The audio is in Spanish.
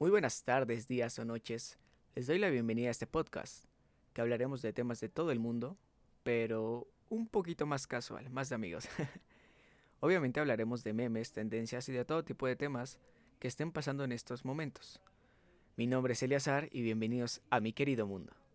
Muy buenas tardes, días o noches. Les doy la bienvenida a este podcast, que hablaremos de temas de todo el mundo, pero un poquito más casual, más de amigos. Obviamente hablaremos de memes, tendencias y de todo tipo de temas que estén pasando en estos momentos. Mi nombre es Eliazar y bienvenidos a mi querido mundo.